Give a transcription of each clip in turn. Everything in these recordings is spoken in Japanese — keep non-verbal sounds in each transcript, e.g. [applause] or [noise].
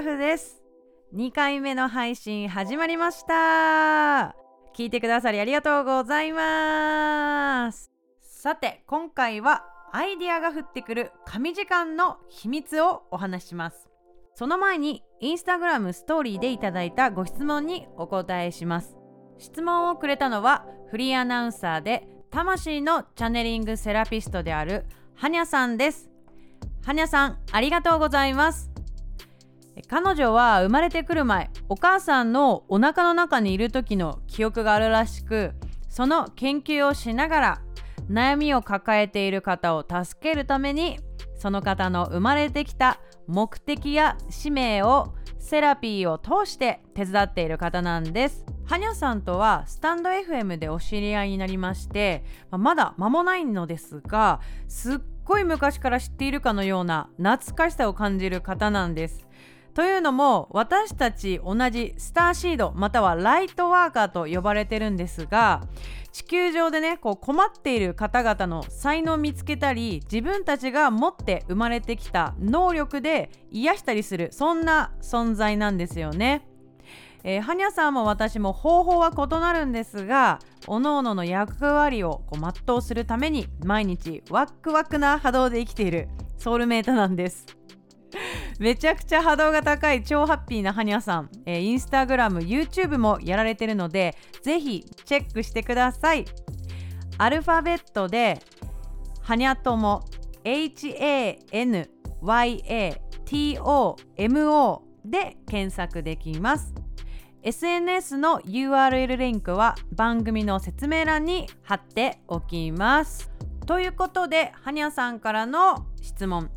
どうもゆっからふです。2回目の配信始まりました。聞いてくださりありがとうございます。さて今回はアイディアが降ってくる神時間の秘密をお話しします。その前にインスタグラムストーリーでいただいたご質問にお答えします。質問をくれたのはフリーアナウンサーで魂のチャネリングセラピストであるはにゃさんです。はにゃさんありがとうございます。彼女は生まれてくる前お母さんのお腹の中にいる時の記憶があるらしくその研究をしながら悩みを抱えている方を助けるためにその方の生まれてきた目的や使命をセラピーを通して手伝っている方なんです。はにゃさんとはスタンド FM でお知り合いになりましてまだ間もないのですがすっごい昔から知っているかのような懐かしさを感じる方なんです。というのも私たち同じスターシードまたはライトワーカーと呼ばれてるんですが地球上でねこう困っている方々の才能を見つけたり自分たちが持って生まれてきた能力で癒したりするそんな存在なんですよね。えー、はにゃさんも私も方法は異なるんですが各々の役割をこう全うするために毎日ワックワクな波動で生きているソウルメイトなんです。めちゃくちゃ波動が高い超ハッピーなハニャさん、えー、インスタグラム YouTube もやられてるのでぜひチェックしてください。アルファベットでハニャトモ HANYATOMO で検索できます。SNS の URL リンクは番組の説明欄に貼っておきます。ということではにゃさんからの質問。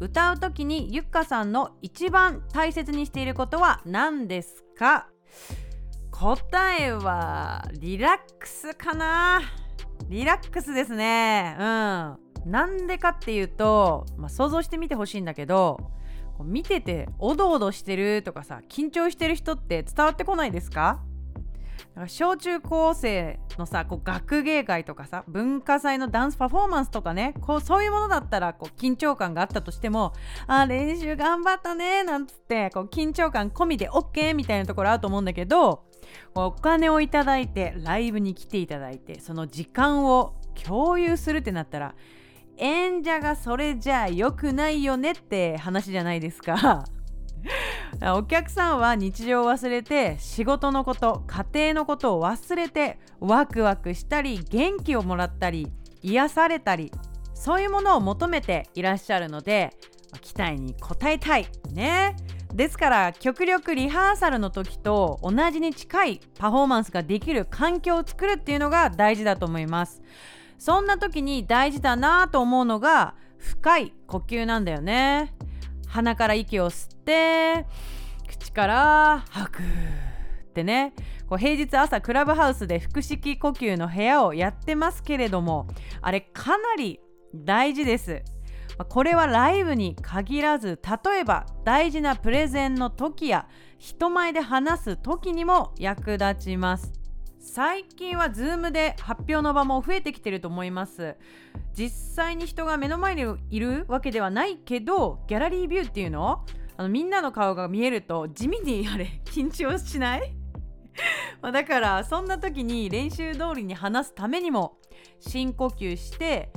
歌う時にゆっかさんの一番大切にしていることは何ですか？答えはリラックスかな？リラックスですね。うん。なんでかっていうと、まあ、想像してみてほしいんだけど見てておどおどしてるとかさ緊張してる人って伝わってこないですか？だから小中高生のさこう学芸会とかさ文化祭のダンスパフォーマンスとかねこうそういうものだったらこう緊張感があったとしてもあ練習頑張ったねなんつってこう緊張感込みで OK みたいなところあると思うんだけどお金をいただいてライブに来ていただいてその時間を共有するってなったら演者がそれじゃあ良くないよねって話じゃないですか。[laughs] お客さんは日常を忘れて仕事のこと家庭のことを忘れてワクワクしたり元気をもらったり癒されたりそういうものを求めていらっしゃるので期待に応えたいね。ですから極力リハーサルの時と同じに近いパフォーマンスができる環境を作るっていうのが大事だと思います。そんな時に大事だなと思うのが深い呼吸なんだよね。鼻から息を吸って口から吐く。ってね。こう平日朝クラブハウスで腹式呼吸の部屋をやってますけれどもあれかなり大事です。これはライブに限らず例えば大事なプレゼンの時や人前で話す時にも役立ちます。最近は Zoom で発表の場も増えてきてると思います。実際に人が目の前にいるわけではないけどギャラリービューっていうの？あのみんなの顔が見えると地味にあれ [laughs] 緊張しない？[laughs] まだからそんな時に練習通りに話すためにも深呼吸して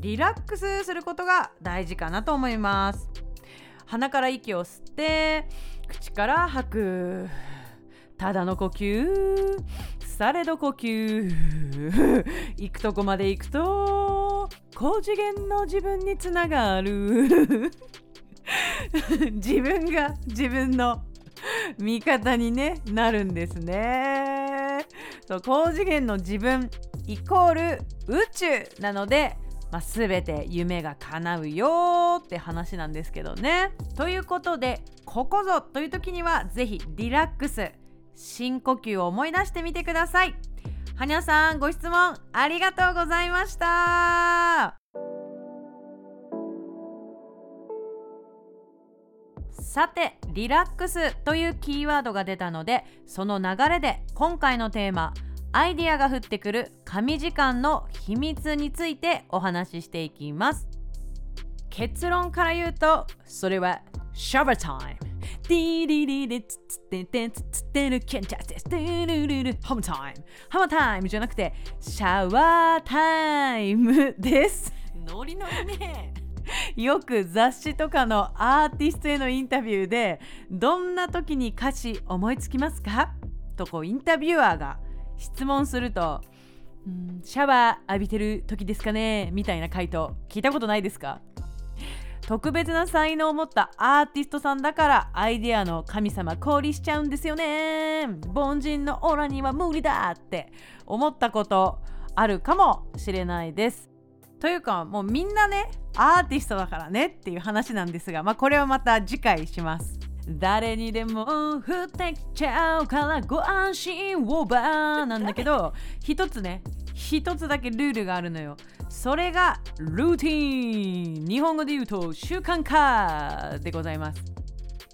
リラックスすることが大事かなと思います。鼻から息を吸って口から吐く。ただの呼吸されど呼吸。行くとこまで行くと高次元の自分につながる。[laughs] 自分が自分の味方に、ね、なるんですね。そう高次元の自分イコール宇宙なので、まあ、全て夢が叶うよって話なんですけどね。ということでここぞという時には是非リラックス深呼吸を思い出してみてください。はにゃさんご質問ありがとうございました。さてリラックスというキーワードが出たのでその流れで今回のテーマアイディアが降ってくる神時間の秘密についてお話ししていきます。結論から言うとそれはシャワータイム。ディリリリツツテテツツテルケンチャツテルルルハムタイムハムタイムじゃなくてシャワータイムです。ノリノリね。よく雑誌とかのアーティストへのインタビューでどんな時に歌詞思いつきますか？とこうインタビュアーが質問するとんシャワー浴びてる時ですかね？みたいな回答聞いたことないですか？特別な才能を持ったアーティストさんだからアイデアの神様降臨しちゃうんですよね。凡人のオラには無理だって思ったことあるかもしれないです。というかもうみんなねアーティストだからねっていう話なんですがまあこれはまた次回します。誰にでも降ってきちゃうからご安心をばなんだけど一つね一つだけルールがあるのよ。それがルーティン。日本語で言うと習慣化でございます。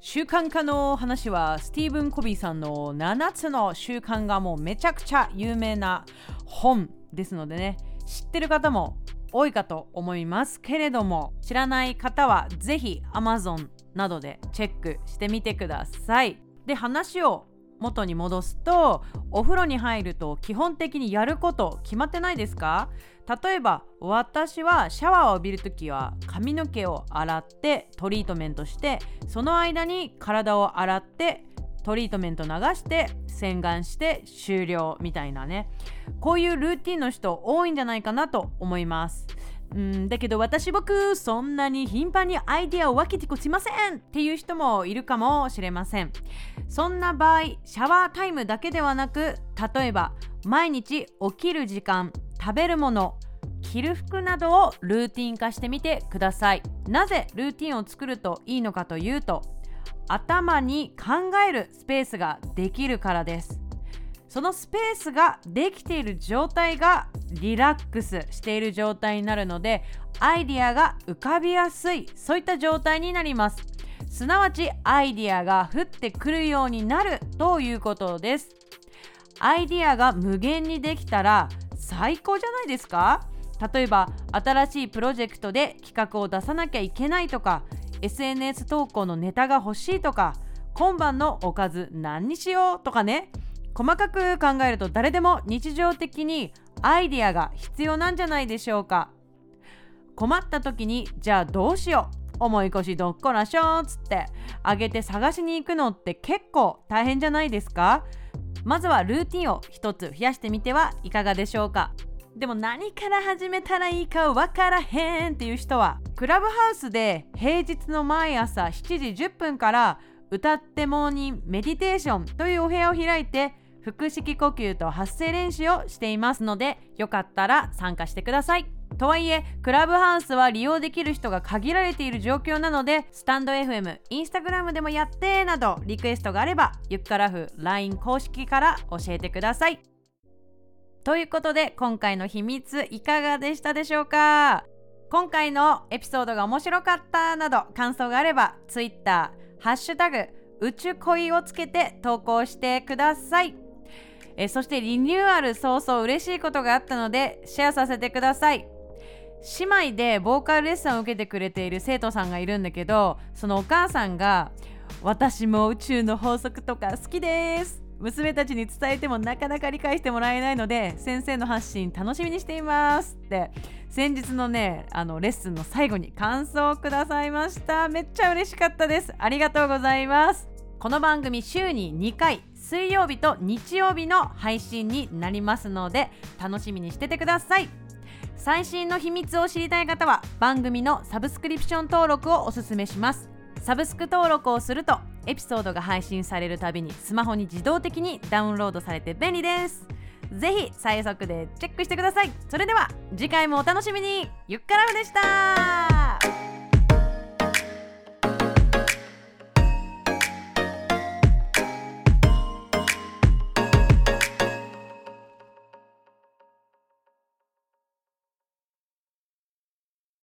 習慣化の話はスティーブン・コビーさんの7つの習慣がもうめちゃくちゃ有名な本ですのでね。知ってる方も多いかと思いますけれども。知らない方はぜひ Amazon などでチェックしてみてください。で話を元に戻すとお風呂に入ると基本的にやること決まってないですか？例えば私はシャワーを浴びるときは髪の毛を洗ってトリートメントしてその間に体を洗ってトリートメント流して洗顔して終了みたいなね。こういうルーティンの人多いんじゃないかなと思います。うんだけど私僕そんなに頻繁にアイデアを分けてこしませんっていう人もいるかもしれません。そんな場合シャワータイムだけではなく例えば毎日起きる時間食べるもの着る服などをルーティン化してみてください。なぜルーティンを作るといいのかというと頭に考えるスペースができるからです。そのスペースができている状態がリラックスしている状態になるのでアイディアが浮かびやすいそういった状態になります。すなわちアイディアが降ってくるようになるということです。アイディアが無限にできたら最高じゃないですか？例えば新しいプロジェクトで企画を出さなきゃいけないとか SNS 投稿のネタが欲しいとか今晩のおかず何にしようとかね。細かく考えると誰でも日常的にアイディアが必要なんじゃないでしょうか。困った時にじゃあどうしよう。思い越しどっこらしょっつってあげて探しに行くのって結構大変じゃないですか。まずはルーティンを一つ増やしてみてはいかがでしょうか。でも何から始めたらいいかわからへんっていう人はクラブハウスで平日の毎朝7時10分から歌ってモーニングメディテーションというお部屋を開いて腹式呼吸と発声練習をしていますのでよかったら参加してください。とはいえクラブハウスは利用できる人が限られている状況なのでスタンド FM インスタグラムでもやってなどリクエストがあればゆっからふ LINE 公式から教えてください。ということで今回の秘密いかがでしたでしょうか？今回のエピソードが面白かったなど感想があれば Twitter ハッシュタグ宇宙恋をつけて投稿してください。えそしてリニューアル早々嬉しいことがあったのでシェアさせてください。姉妹でボーカルレッスンを受けてくれている生徒さんがいるんだけどそのお母さんが私も宇宙の法則とか好きです。娘たちに伝えてもなかなか理解してもらえないので先生の発信楽しみにしていますって。先日のねあのレッスンの最後に感想をくださいました。めっちゃ嬉しかったです。ありがとうございます。この番組週に2回水曜日と日曜日の配信になりますので楽しみにしててください。最新の秘密を知りたい方は番組のサブスクリプション登録をおすすめします。サブスク登録をするとエピソードが配信されるたびにスマホに自動的にダウンロードされて便利です。ぜひ最速でチェックしてください。それでは次回もお楽しみに。ゆっからふでした。